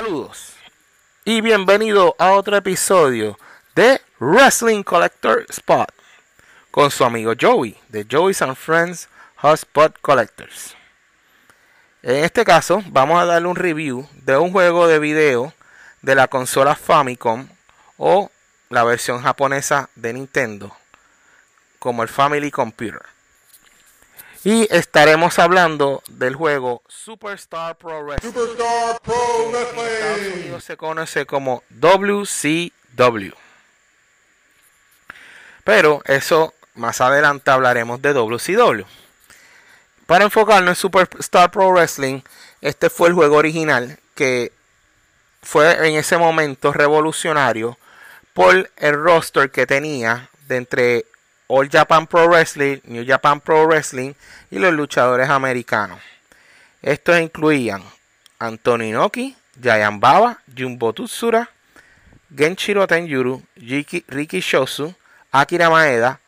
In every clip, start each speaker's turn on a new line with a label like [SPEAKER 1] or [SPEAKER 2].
[SPEAKER 1] Saludos y bienvenido a otro episodio de Wrestling Collector Spot con su amigo Joey de Joey's and Friends Hotspot Collectors. En este caso vamos a darle un review de un juego de video de la consola Famicom o la versión japonesa de Nintendo como el Family Computer. Y estaremos hablando del juego Superstar Pro Wrestling. Superstar Pro Wrestling. En Estados Unidos se conoce como WCW. Pero eso más adelante hablaremos de WCW. Para enfocarnos en Superstar Pro Wrestling, este fue el juego original que fue en ese momento revolucionario por el roster que tenía de entre All Japan Pro Wrestling, New Japan Pro Wrestling y los luchadores americanos. Estos incluían Antonio Inoki, Giant Baba, Jumbo Tutsura, Genshiro Tenjuru, Ricky Shosu, Akira Maeda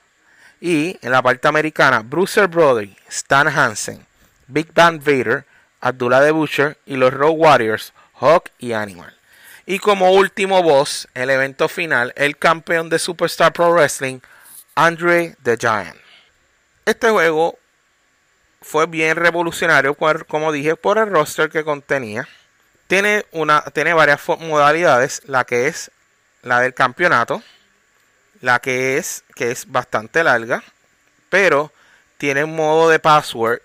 [SPEAKER 1] y en la parte americana Bruiser Brody, Stan Hansen, Big Band Vader, Abdullah the Butcher y los Road Warriors, Hawk y Animal. Y como último boss, el evento final, el campeón de Superstar Pro Wrestling, Andre the Giant. Este juego fue bien revolucionario, como dije, por el roster que contenía. Tiene, una, tiene varias modalidades, la que es la del campeonato, la que es, que es bastante larga, pero tiene un modo de password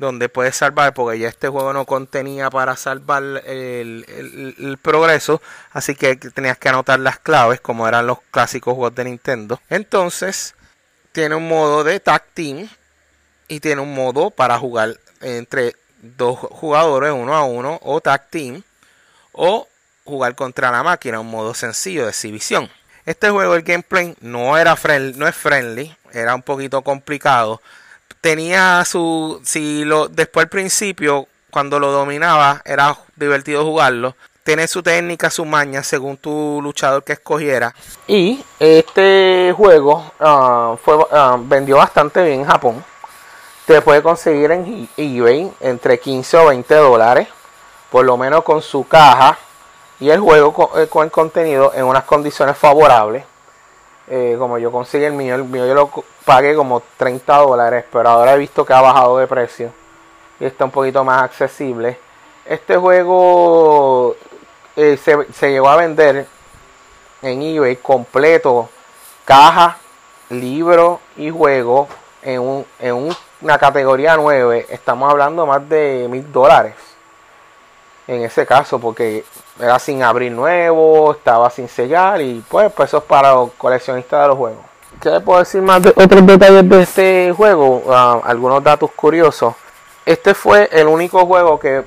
[SPEAKER 1] donde puedes salvar, porque ya este juego no contenía para salvar el, progreso, así que tenías que anotar las claves, como eran los clásicos juegos de Nintendo. Entonces, tiene un modo de tag team y tiene un modo para jugar entre dos jugadores, uno a uno, o tag team, o jugar contra la máquina, un modo sencillo de exhibición. Este juego, el gameplay no era no es friendly, era un poquito complicado tenía su. Si lo. Después al principio, cuando lo dominaba, era divertido jugarlo. Tiene su técnica, su maña, según tu luchador que escogiera. Y este juego ah, fue, ah, vendió bastante bien en Japón. Te puede conseguir en eBay entre 15 o 20 dólares. Por lo menos con su caja. Y el juego con, eh, con el contenido en unas condiciones favorables. Eh, como yo conseguí el mío, el mío yo lo pagué como 30 dólares, pero ahora he visto que ha bajado de precio y está un poquito más accesible. Este juego eh, se, se, llegó a vender en eBay completo, caja, libro y juego en, un, en una categoría 9. Estamos hablando más de mil dólares en ese caso, porque era sin abrir nuevo, estaba sin sellar y pues, pues eso es para los coleccionistas de los juegos. ¿Qué puedo decir más de otros detalles de este juego? Ah, algunos datos curiosos. Este fue el único juego que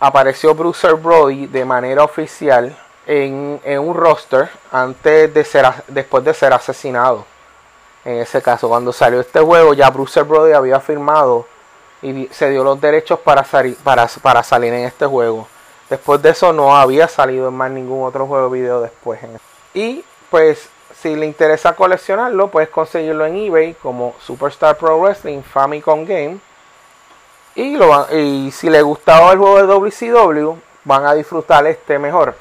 [SPEAKER 1] apareció Bruiser Brody de manera oficial en, un roster antes de ser después de ser asesinado. En ese caso, cuando salió este juego, ya Bruiser Brody había firmado y se dio los derechos para, para, para salir en este juego. Después de eso no había salido en más ningún otro juego video después. Y pues si le interesa coleccionarlo, puedes conseguirlo en eBay como Superstar Pro Wrestling Famicom Game. Y, si le gustaba el juego de WCW, van a disfrutar este mejor.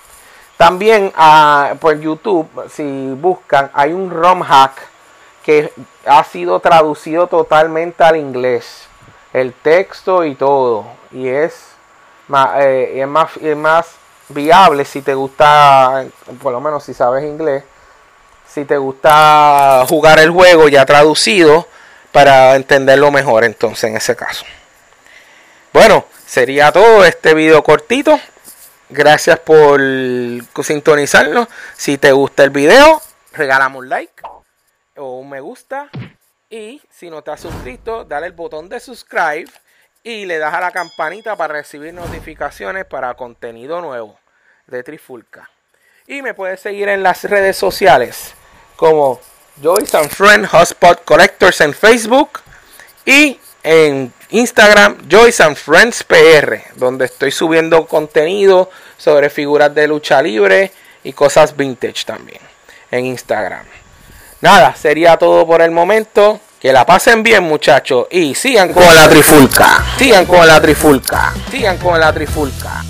[SPEAKER 1] También uh, por YouTube, si buscan, hay un ROM hack que ha sido traducido totalmente al inglés. El texto y todo. Y es eh, es, más, es más viable si te gusta, por lo menos si sabes inglés, si te gusta jugar el juego ya traducido para entenderlo mejor entonces en ese caso. Bueno, sería todo este video cortito. Gracias por sintonizarnos. Si te gusta el video, regálame un like o un me gusta. Y si no te has suscrito, dale el botón de subscribe y le das a la campanita para recibir notificaciones para contenido nuevo de Trifulca. Y me puedes seguir en las redes sociales como Joyce and Friend Hotspot Collectors en Facebook y en Instagram Joyce and Friends PR, donde estoy subiendo contenido sobre figuras de lucha libre y cosas vintage también en Instagram. Nada, sería todo por el momento. Que la pasen bien, muchachos. Y sigan con la trifulca. Sigan con la trifulca. Sigan con la trifulca.